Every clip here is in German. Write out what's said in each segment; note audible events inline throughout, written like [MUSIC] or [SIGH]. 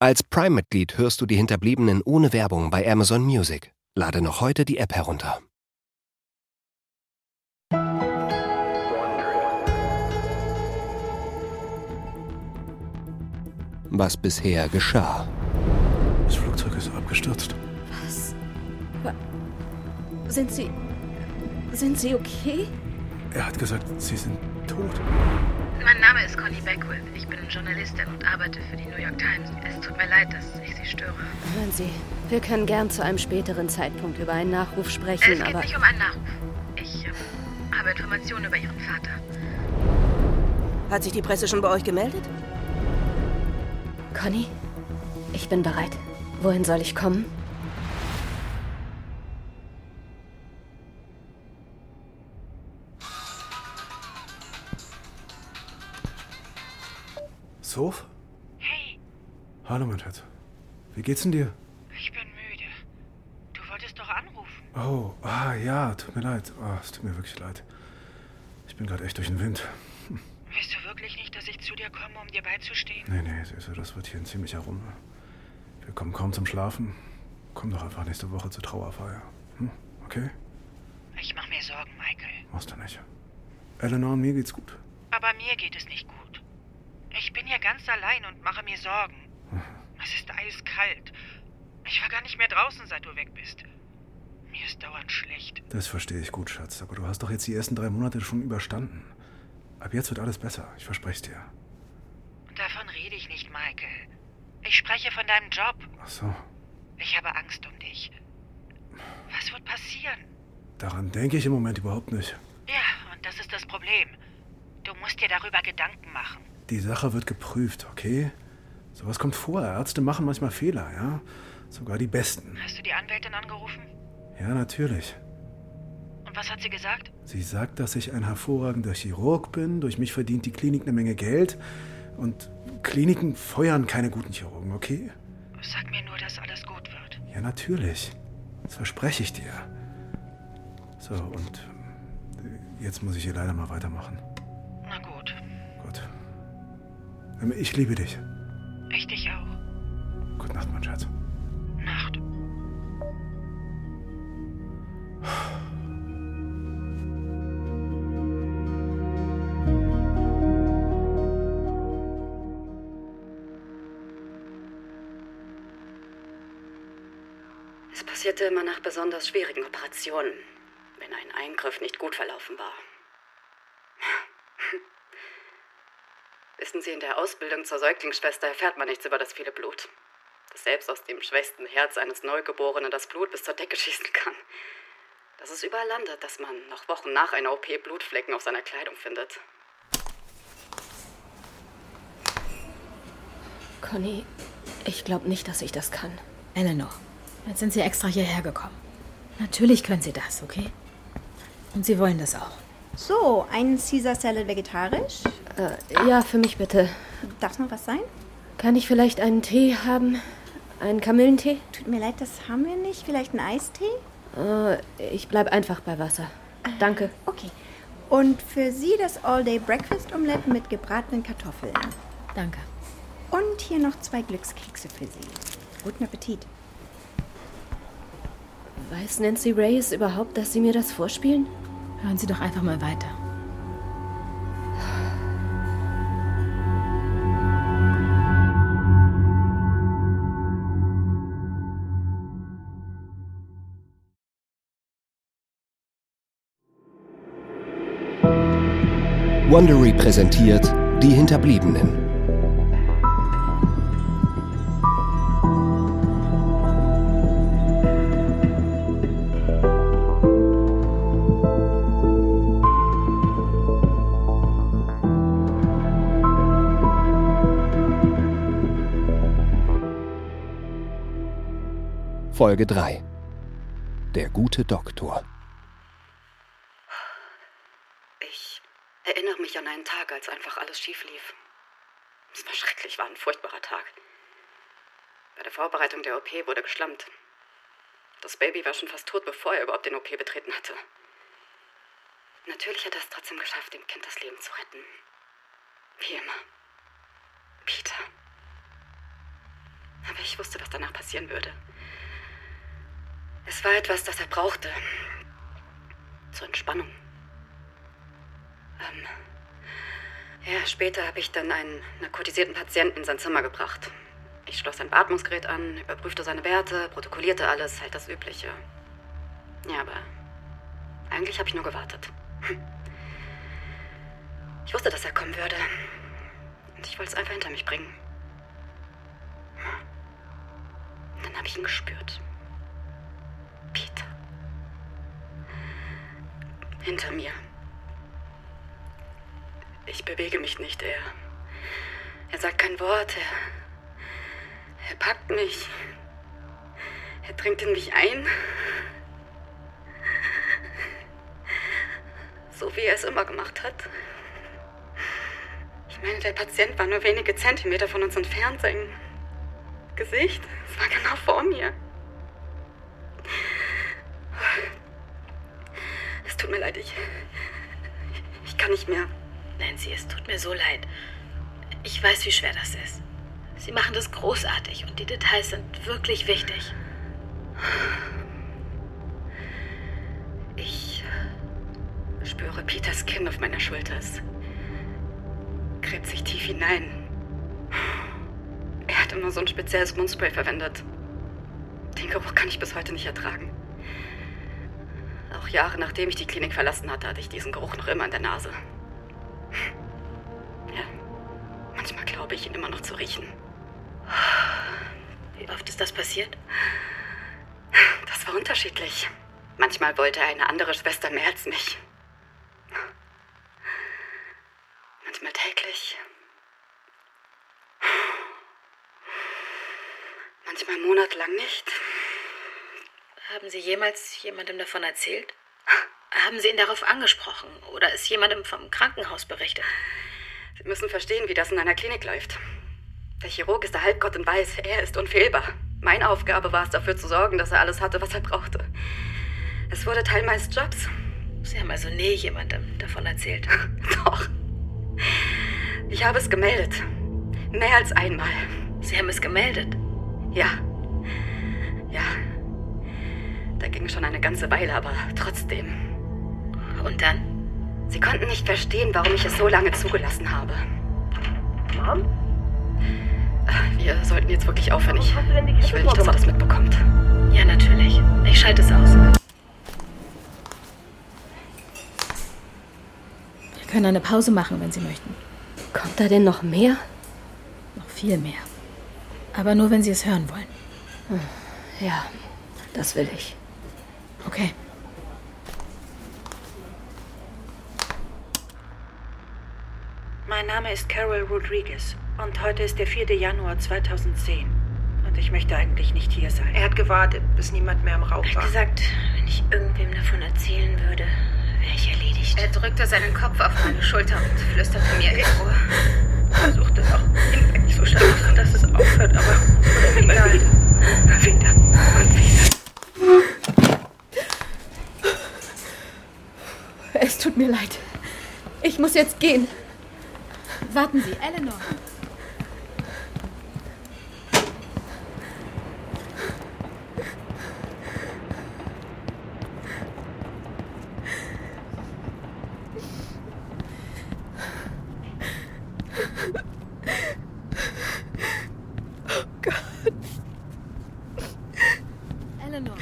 Als Prime-Mitglied hörst du die Hinterbliebenen ohne Werbung bei Amazon Music. Lade noch heute die App herunter. Was bisher geschah. Das Flugzeug ist abgestürzt. Was? Sind Sie. Sind Sie okay? Er hat gesagt, Sie sind tot. Mein Name ist Connie Beckwith. Ich bin Journalistin und arbeite für die New York Times. Es tut mir leid, dass ich Sie störe. Hören Sie, wir können gern zu einem späteren Zeitpunkt über einen Nachruf sprechen, es geht aber. nicht um einen Nachruf. Ich äh, habe Informationen über Ihren Vater. Hat sich die Presse schon bei euch gemeldet? Conny, ich bin bereit. Wohin soll ich kommen? Soph? Hey, Hallo, mein Schatz. Wie geht's denn dir? ich bin müde. Du wolltest doch anrufen. Oh, ah ja, tut mir leid. Ah, es tut mir wirklich leid. Ich bin gerade echt durch den Wind. [LAUGHS] Willst du wirklich nicht, dass ich zu dir komme, um dir beizustehen? Nee, nee, Süße, das wird hier ein ziemlicher Runde. Wir kommen kaum zum Schlafen. Komm doch einfach nächste Woche zur Trauerfeier. Hm? Okay? Ich mach mir Sorgen, Michael. Machst du nicht. Eleanor und mir geht's gut. Aber mir geht es nicht gut. Ich bin hier ganz allein und mache mir Sorgen. [LAUGHS] Es ist eiskalt. Ich war gar nicht mehr draußen, seit du weg bist. Mir ist dauernd schlecht. Das verstehe ich gut, Schatz. Aber du hast doch jetzt die ersten drei Monate schon überstanden. Ab jetzt wird alles besser. Ich verspreche es dir. Davon rede ich nicht, Michael. Ich spreche von deinem Job. Ach so. Ich habe Angst um dich. Was wird passieren? Daran denke ich im Moment überhaupt nicht. Ja, und das ist das Problem. Du musst dir darüber Gedanken machen. Die Sache wird geprüft, okay? Sowas kommt vor. Ärzte machen manchmal Fehler, ja? Sogar die besten. Hast du die Anwältin angerufen? Ja, natürlich. Und was hat sie gesagt? Sie sagt, dass ich ein hervorragender Chirurg bin. Durch mich verdient die Klinik eine Menge Geld. Und Kliniken feuern keine guten Chirurgen, okay? Sag mir nur, dass alles gut wird. Ja, natürlich. Das verspreche ich dir. So, und äh, jetzt muss ich hier leider mal weitermachen. Ich liebe dich. Ich dich auch. Gute Nacht, mein Schatz. Nacht. Es passierte immer nach besonders schwierigen Operationen, wenn ein Eingriff nicht gut verlaufen war. Wissen Sie, in der Ausbildung zur Säuglingsschwester erfährt man nichts über das viele Blut. Dass selbst aus dem schwächsten Herz eines Neugeborenen das Blut bis zur Decke schießen kann. Dass es überall landet, dass man noch Wochen nach einer OP Blutflecken auf seiner Kleidung findet. Conny, ich glaube nicht, dass ich das kann. Eleanor, jetzt sind Sie extra hierher gekommen. Natürlich können Sie das, okay? Und Sie wollen das auch. So, ein Caesar Salad vegetarisch. Äh, ja, für mich bitte. Darf noch was sein? Kann ich vielleicht einen Tee haben? Einen Kamillentee? Tut mir leid, das haben wir nicht. Vielleicht einen Eistee? Äh, ich bleib einfach bei Wasser. Danke. Okay. Und für Sie das All-Day Breakfast Omelette mit gebratenen Kartoffeln. Danke. Und hier noch zwei Glückskekse für Sie. Guten Appetit. Weiß Nancy Reyes überhaupt, dass Sie mir das vorspielen? Hören Sie doch einfach mal weiter. Wondery präsentiert Die Hinterbliebenen. Folge 3 Der gute Doktor Ich erinnere mich an einen Tag, als einfach alles schief lief. Es war schrecklich, war ein furchtbarer Tag. Bei der Vorbereitung der OP wurde geschlammt. Das Baby war schon fast tot, bevor er überhaupt den OP betreten hatte. Natürlich hat er es trotzdem geschafft, dem Kind das Leben zu retten. Wie immer. Peter. Ich wusste, was danach passieren würde. Es war etwas, das er brauchte. Zur Entspannung. Ähm, ja, später habe ich dann einen narkotisierten Patienten in sein Zimmer gebracht. Ich schloss sein Beatmungsgerät an, überprüfte seine Werte, protokollierte alles, halt das Übliche. Ja, aber eigentlich habe ich nur gewartet. Hm. Ich wusste, dass er kommen würde. Und ich wollte es einfach hinter mich bringen. Und dann habe ich ihn gespürt. Peter. Hinter mir. Ich bewege mich nicht. Er. Er sagt kein Wort. Er. Er packt mich. Er dringt in mich ein. So wie er es immer gemacht hat. Ich meine, der Patient war nur wenige Zentimeter von uns entfernt. Sein Gesicht, es war genau vor mir. Es tut mir leid, ich. Ich kann nicht mehr. Nancy, es tut mir so leid. Ich weiß, wie schwer das ist. Sie machen das großartig und die Details sind wirklich wichtig. Ich spüre Peters Kinn auf meiner Schulter. Es gräbt sich tief hinein. Er hat immer so ein spezielles Mundspray verwendet. Den Geruch kann ich bis heute nicht ertragen. Auch Jahre nachdem ich die Klinik verlassen hatte, hatte ich diesen Geruch noch immer in der Nase. Ja, manchmal glaube ich, ihn immer noch zu riechen. Wie oft ist das passiert? Das war unterschiedlich. Manchmal wollte eine andere Schwester mehr als mich. Manchmal täglich. Manchmal monatelang nicht. Haben Sie jemals jemandem davon erzählt? Haben Sie ihn darauf angesprochen oder ist jemandem vom Krankenhaus berichtet? Sie müssen verstehen, wie das in einer Klinik läuft. Der Chirurg ist der Halbgott und weiß, er ist unfehlbar. Meine Aufgabe war es, dafür zu sorgen, dass er alles hatte, was er brauchte. Es wurde Teil meines Jobs. Sie haben also nie jemandem davon erzählt. [LAUGHS] Doch. Ich habe es gemeldet. Mehr als einmal. Sie haben es gemeldet? Ja. Ja. Da ging schon eine ganze Weile, aber trotzdem. Und dann? Sie konnten nicht verstehen, warum ich es so lange zugelassen habe. Mom? Wir sollten jetzt wirklich aufhören. Ich, ich will nicht, dass er das mitbekommt. Ja, natürlich. Ich schalte es aus. Wir können eine Pause machen, wenn Sie möchten. Kommt da denn noch mehr? Noch viel mehr. Aber nur, wenn Sie es hören wollen. Ja, das will ich. Okay. Mein Name ist Carol Rodriguez und heute ist der 4. Januar 2010. Und ich möchte eigentlich nicht hier sein. Er hat gewartet, bis niemand mehr im Raum Er war. hat gesagt, wenn ich irgendwem davon erzählen würde, wäre ich erledigt. Er drückte seinen Kopf auf meine Schulter und flüsterte mir ins Ohr. versuchte noch hinweg zu schaffen, dass es aufhört, aber immer wieder, immer wieder und wieder. Es tut mir leid. Ich muss jetzt gehen. Warten Sie, Eleanor. Eleanor.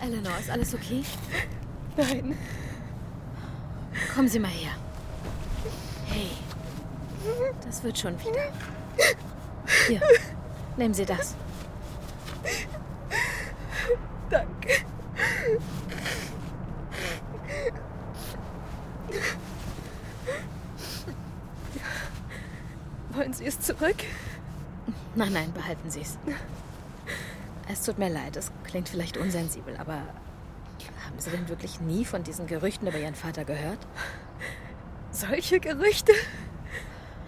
Eleanor, ist alles okay? Nein. Kommen Sie mal her. Das wird schon wieder. Hier. Nehmen Sie das. Danke. Wollen Sie es zurück? Nein, nein, behalten Sie es. Es tut mir leid, es klingt vielleicht unsensibel, aber haben Sie denn wirklich nie von diesen Gerüchten über Ihren Vater gehört? Solche Gerüchte?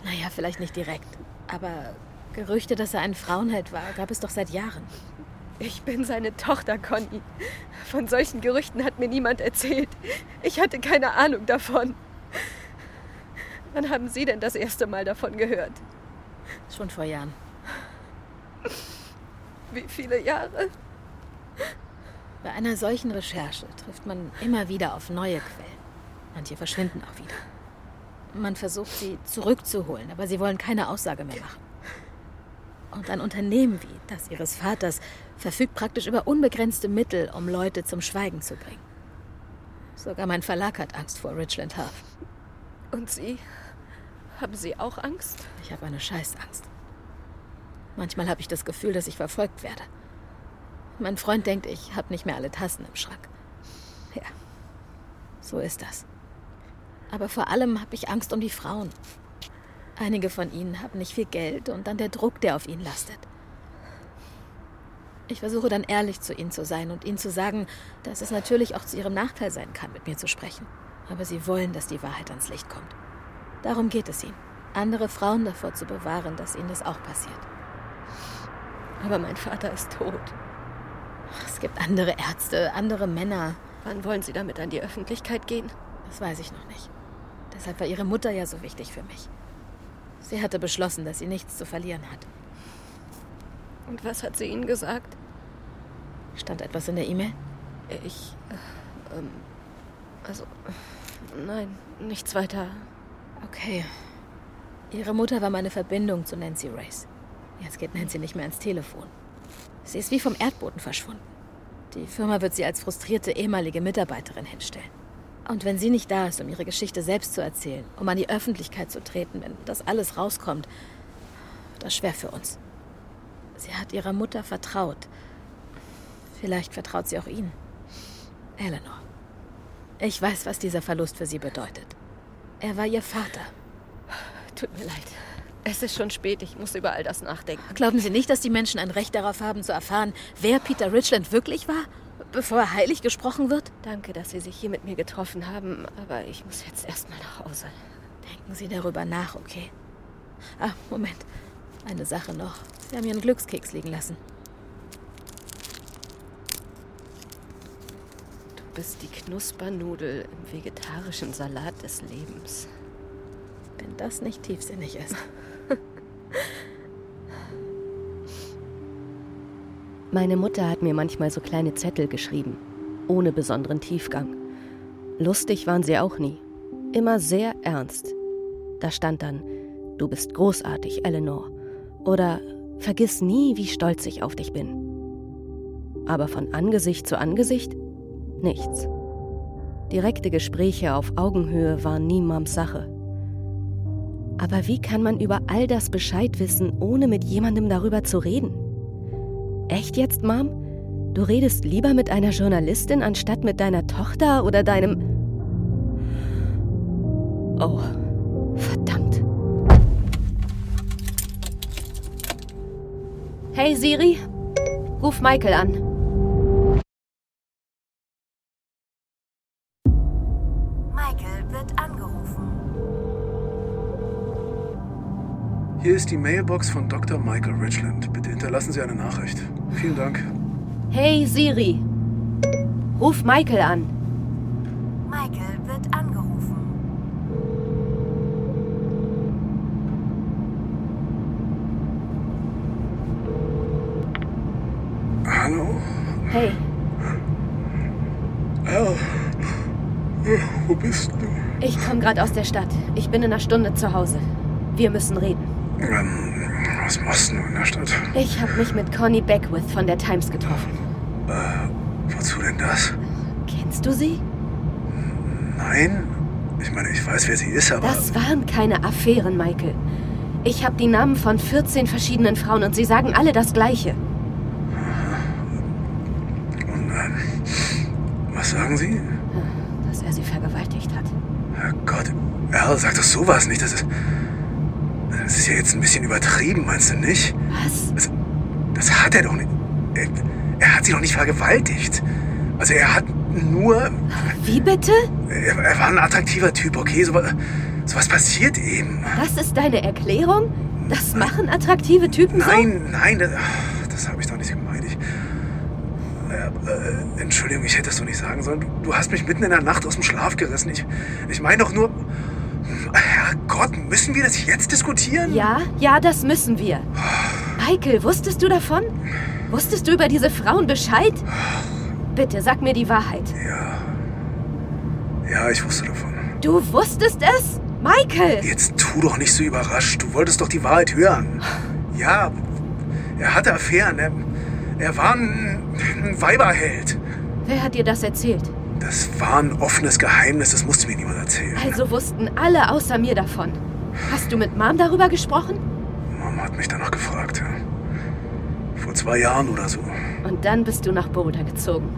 Naja, vielleicht nicht direkt, aber Gerüchte, dass er ein Frauenheld war, gab es doch seit Jahren. Ich bin seine Tochter, Conny. Von solchen Gerüchten hat mir niemand erzählt. Ich hatte keine Ahnung davon. Wann haben Sie denn das erste Mal davon gehört? Schon vor Jahren. Wie viele Jahre? Bei einer solchen Recherche trifft man immer wieder auf neue Quellen. Manche verschwinden auch wieder. Man versucht, sie zurückzuholen, aber sie wollen keine Aussage mehr machen. Und ein Unternehmen wie das ihres Vaters verfügt praktisch über unbegrenzte Mittel, um Leute zum Schweigen zu bringen. Sogar mein Verlag hat Angst vor Richland Half. Und Sie? Haben Sie auch Angst? Ich habe eine Scheißangst. Manchmal habe ich das Gefühl, dass ich verfolgt werde. Mein Freund denkt, ich habe nicht mehr alle Tassen im Schrank. Ja, so ist das. Aber vor allem habe ich Angst um die Frauen. Einige von ihnen haben nicht viel Geld und dann der Druck, der auf ihnen lastet. Ich versuche dann ehrlich zu ihnen zu sein und ihnen zu sagen, dass es natürlich auch zu ihrem Nachteil sein kann, mit mir zu sprechen. Aber sie wollen, dass die Wahrheit ans Licht kommt. Darum geht es ihnen. Andere Frauen davor zu bewahren, dass ihnen das auch passiert. Aber mein Vater ist tot. Es gibt andere Ärzte, andere Männer. Wann wollen Sie damit an die Öffentlichkeit gehen? Das weiß ich noch nicht. Deshalb war Ihre Mutter ja so wichtig für mich. Sie hatte beschlossen, dass sie nichts zu verlieren hat. Und was hat sie Ihnen gesagt? Stand etwas in der E-Mail? Ich. Äh, ähm, also. Nein, nichts weiter. Okay. Ihre Mutter war meine Verbindung zu Nancy Race. Jetzt geht Nancy nicht mehr ans Telefon. Sie ist wie vom Erdboden verschwunden. Die Firma wird sie als frustrierte ehemalige Mitarbeiterin hinstellen. Und wenn sie nicht da ist, um ihre Geschichte selbst zu erzählen, um an die Öffentlichkeit zu treten, wenn das alles rauskommt, das ist schwer für uns. Sie hat ihrer Mutter vertraut. Vielleicht vertraut sie auch Ihnen. Eleanor. Ich weiß, was dieser Verlust für sie bedeutet. Er war ihr Vater. Tut mir leid. Es ist schon spät, ich muss über all das nachdenken. Glauben Sie nicht, dass die Menschen ein Recht darauf haben, zu erfahren, wer Peter Richland wirklich war, bevor heilig gesprochen wird? Danke, dass Sie sich hier mit mir getroffen haben, aber ich muss jetzt erstmal nach Hause. Denken Sie darüber nach, okay? Ah, Moment. Eine Sache noch. Sie haben einen Glückskeks liegen lassen. Du bist die Knuspernudel im vegetarischen Salat des Lebens. Wenn das nicht tiefsinnig ist. Meine Mutter hat mir manchmal so kleine Zettel geschrieben, ohne besonderen Tiefgang. Lustig waren sie auch nie, immer sehr ernst. Da stand dann, du bist großartig, Eleanor. Oder vergiss nie, wie stolz ich auf dich bin. Aber von Angesicht zu Angesicht nichts. Direkte Gespräche auf Augenhöhe waren nie Mams Sache. Aber wie kann man über all das Bescheid wissen, ohne mit jemandem darüber zu reden? Echt jetzt, Mom? Du redest lieber mit einer Journalistin anstatt mit deiner Tochter oder deinem... Oh, verdammt. Hey Siri, ruf Michael an. Hier ist die Mailbox von Dr. Michael Richland. Bitte hinterlassen Sie eine Nachricht. Vielen Dank. Hey Siri, ruf Michael an. Michael wird angerufen. Hallo? Hey, Al. Wo bist du? ich komme gerade aus der Stadt. Ich bin in einer Stunde zu Hause. Wir müssen reden. Ähm, was machst du in der Stadt? Ich habe mich mit Connie Beckwith von der Times getroffen. Äh, wozu denn das? Kennst du sie? Nein? Ich meine, ich weiß, wer sie ist, aber. Das waren keine Affären, Michael. Ich habe die Namen von 14 verschiedenen Frauen und sie sagen alle das Gleiche. Und, ähm, was sagen sie? Dass er sie vergewaltigt hat. Herrgott, Al, sag doch sowas nicht. Das ist. Das ist ja jetzt ein bisschen übertrieben, meinst du nicht? Was? Das, das hat er doch nicht. Er, er hat sie doch nicht vergewaltigt. Also er hat nur. Wie bitte? Er, er war ein attraktiver Typ, okay? Sowas, sowas passiert eben. Das ist deine Erklärung? Das machen attraktive Typen so? Nein, nein, das, das habe ich doch nicht gemeint. Ich, äh, äh, Entschuldigung, ich hätte das doch nicht sagen sollen. Du, du hast mich mitten in der Nacht aus dem Schlaf gerissen. Ich, ich meine doch nur. Herrgott, müssen wir das jetzt diskutieren? Ja, ja, das müssen wir. Michael, wusstest du davon? Wusstest du über diese Frauen Bescheid? Bitte, sag mir die Wahrheit. Ja. Ja, ich wusste davon. Du wusstest es? Michael! Jetzt tu doch nicht so überrascht. Du wolltest doch die Wahrheit hören. Ja, er hatte Affären. Er, er war ein, ein Weiberheld. Wer hat dir das erzählt? Das war ein offenes Geheimnis, das musste mir niemand erzählen. Also wussten alle außer mir davon. Hast du mit Mom darüber gesprochen? Mom hat mich danach gefragt. Ja. Vor zwei Jahren oder so. Und dann bist du nach Boulder gezogen.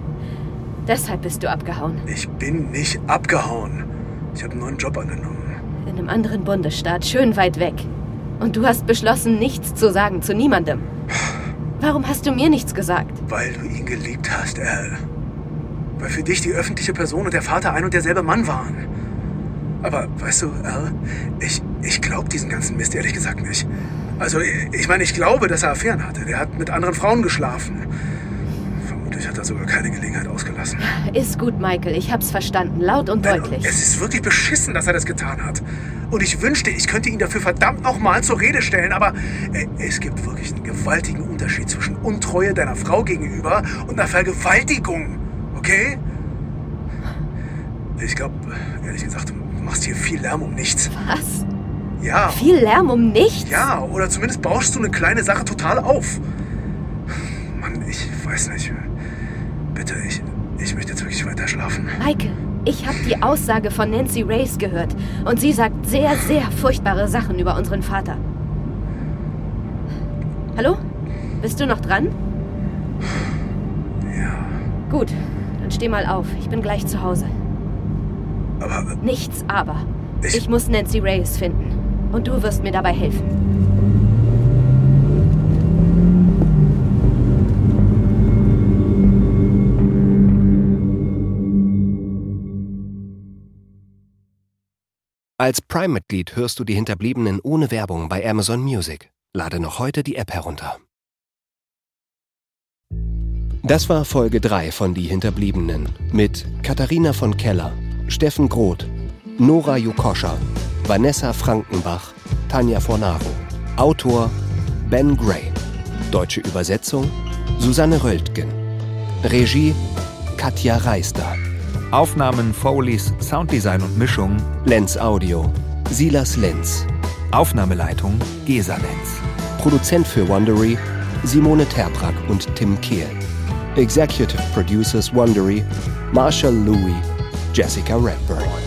Deshalb bist du abgehauen. Ich bin nicht abgehauen. Ich habe einen neuen Job angenommen. In einem anderen Bundesstaat, schön weit weg. Und du hast beschlossen, nichts zu sagen zu niemandem. [SIGHS] Warum hast du mir nichts gesagt? Weil du ihn geliebt hast, Al. Weil für dich die öffentliche Person und der Vater ein und derselbe Mann waren. Aber weißt du, Al, ich, ich glaube diesen ganzen Mist ehrlich gesagt nicht. Also, ich meine, ich glaube, dass er Affären hatte. Der hat mit anderen Frauen geschlafen. Vermutlich hat er sogar keine Gelegenheit ausgelassen. Ist gut, Michael. Ich hab's verstanden. Laut und deutlich. Es ist wirklich beschissen, dass er das getan hat. Und ich wünschte, ich könnte ihn dafür verdammt nochmal zur Rede stellen. Aber äh, es gibt wirklich einen gewaltigen Unterschied zwischen Untreue deiner Frau gegenüber und einer Vergewaltigung. Okay? Ich glaube, ehrlich gesagt, du machst hier viel Lärm um nichts. Was? Ja. Viel Lärm um nichts? Ja, oder zumindest bauschst du eine kleine Sache total auf. Mann, ich weiß nicht. Bitte, ich, ich möchte jetzt wirklich weiter schlafen. Michael, ich habe die Aussage von Nancy Race gehört. Und sie sagt sehr, sehr furchtbare Sachen über unseren Vater. Hallo? Bist du noch dran? Ja. Gut, steh mal auf. Ich bin gleich zu Hause. Aber. Nichts aber. Ich, ich muss Nancy Reyes finden. Und du wirst mir dabei helfen. Als Prime-Mitglied hörst du die Hinterbliebenen ohne Werbung bei Amazon Music. Lade noch heute die App herunter. Das war Folge 3 von Die Hinterbliebenen mit Katharina von Keller, Steffen Groth, Nora Jukoscha, Vanessa Frankenbach, Tanja Fornaro. Autor Ben Gray. Deutsche Übersetzung Susanne Röltgen. Regie Katja Reister. Aufnahmen, Foleys, Sounddesign und Mischung Lenz Audio. Silas Lenz. Aufnahmeleitung Gesa Lenz. Produzent für Wondery Simone Terbrack und Tim Kehl. Executive Producers Wondery Marshall Louis, Jessica Redburn.